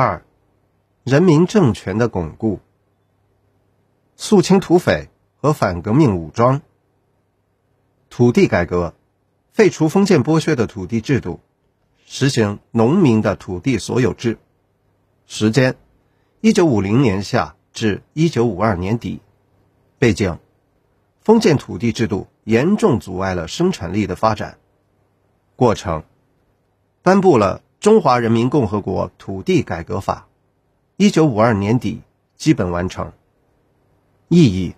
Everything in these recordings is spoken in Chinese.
二、人民政权的巩固。肃清土匪和反革命武装。土地改革，废除封建剥削的土地制度，实行农民的土地所有制。时间：一九五零年夏至一九五二年底。背景：封建土地制度严重阻碍了生产力的发展。过程：颁布了。中华人民共和国土地改革法，一九五二年底基本完成。意义：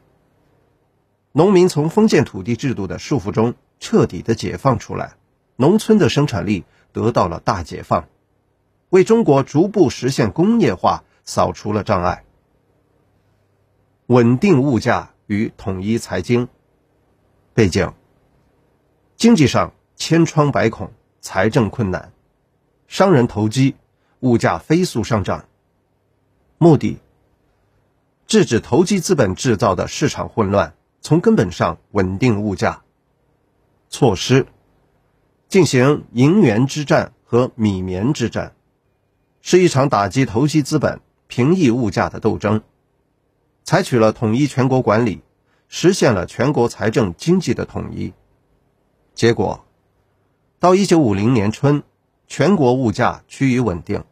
农民从封建土地制度的束缚中彻底的解放出来，农村的生产力得到了大解放，为中国逐步实现工业化扫除了障碍。稳定物价与统一财经。背景：经济上千疮百孔，财政困难。商人投机，物价飞速上涨。目的：制止投机资本制造的市场混乱，从根本上稳定物价。措施：进行银元之战和米棉之战，是一场打击投机资本、平抑物价的斗争。采取了统一全国管理，实现了全国财政经济的统一。结果，到一九五零年春。全国物价趋于稳定，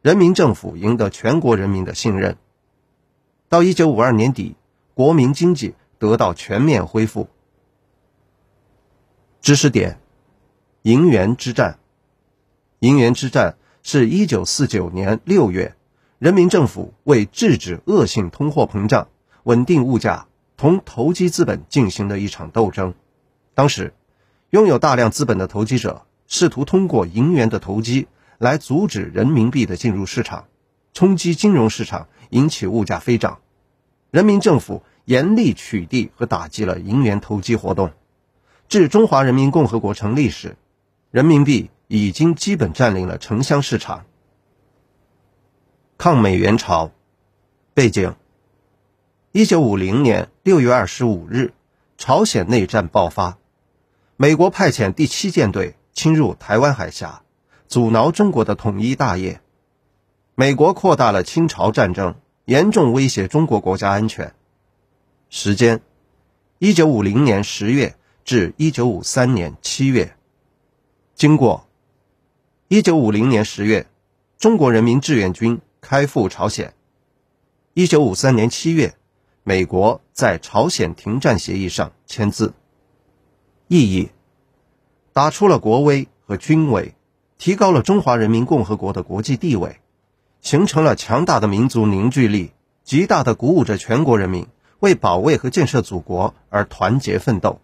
人民政府赢得全国人民的信任。到一九五二年底，国民经济得到全面恢复。知识点：银元之战。银元之战是一九四九年六月，人民政府为制止恶性通货膨胀、稳定物价，同投机资本进行的一场斗争。当时，拥有大量资本的投机者。试图通过银元的投机来阻止人民币的进入市场，冲击金融市场，引起物价飞涨。人民政府严厉取缔和打击了银元投机活动。至中华人民共和国成立时，人民币已经基本占领了城乡市场。抗美援朝背景：一九五零年六月二十五日，朝鲜内战爆发，美国派遣第七舰队。侵入台湾海峡，阻挠中国的统一大业。美国扩大了侵朝战争，严重威胁中国国家安全。时间：一九五零年十月至一九五三年七月。经过：一九五零年十月，中国人民志愿军开赴朝鲜。一九五三年七月，美国在朝鲜停战协议上签字。意义。打出了国威和军威，提高了中华人民共和国的国际地位，形成了强大的民族凝聚力，极大的鼓舞着全国人民为保卫和建设祖国而团结奋斗。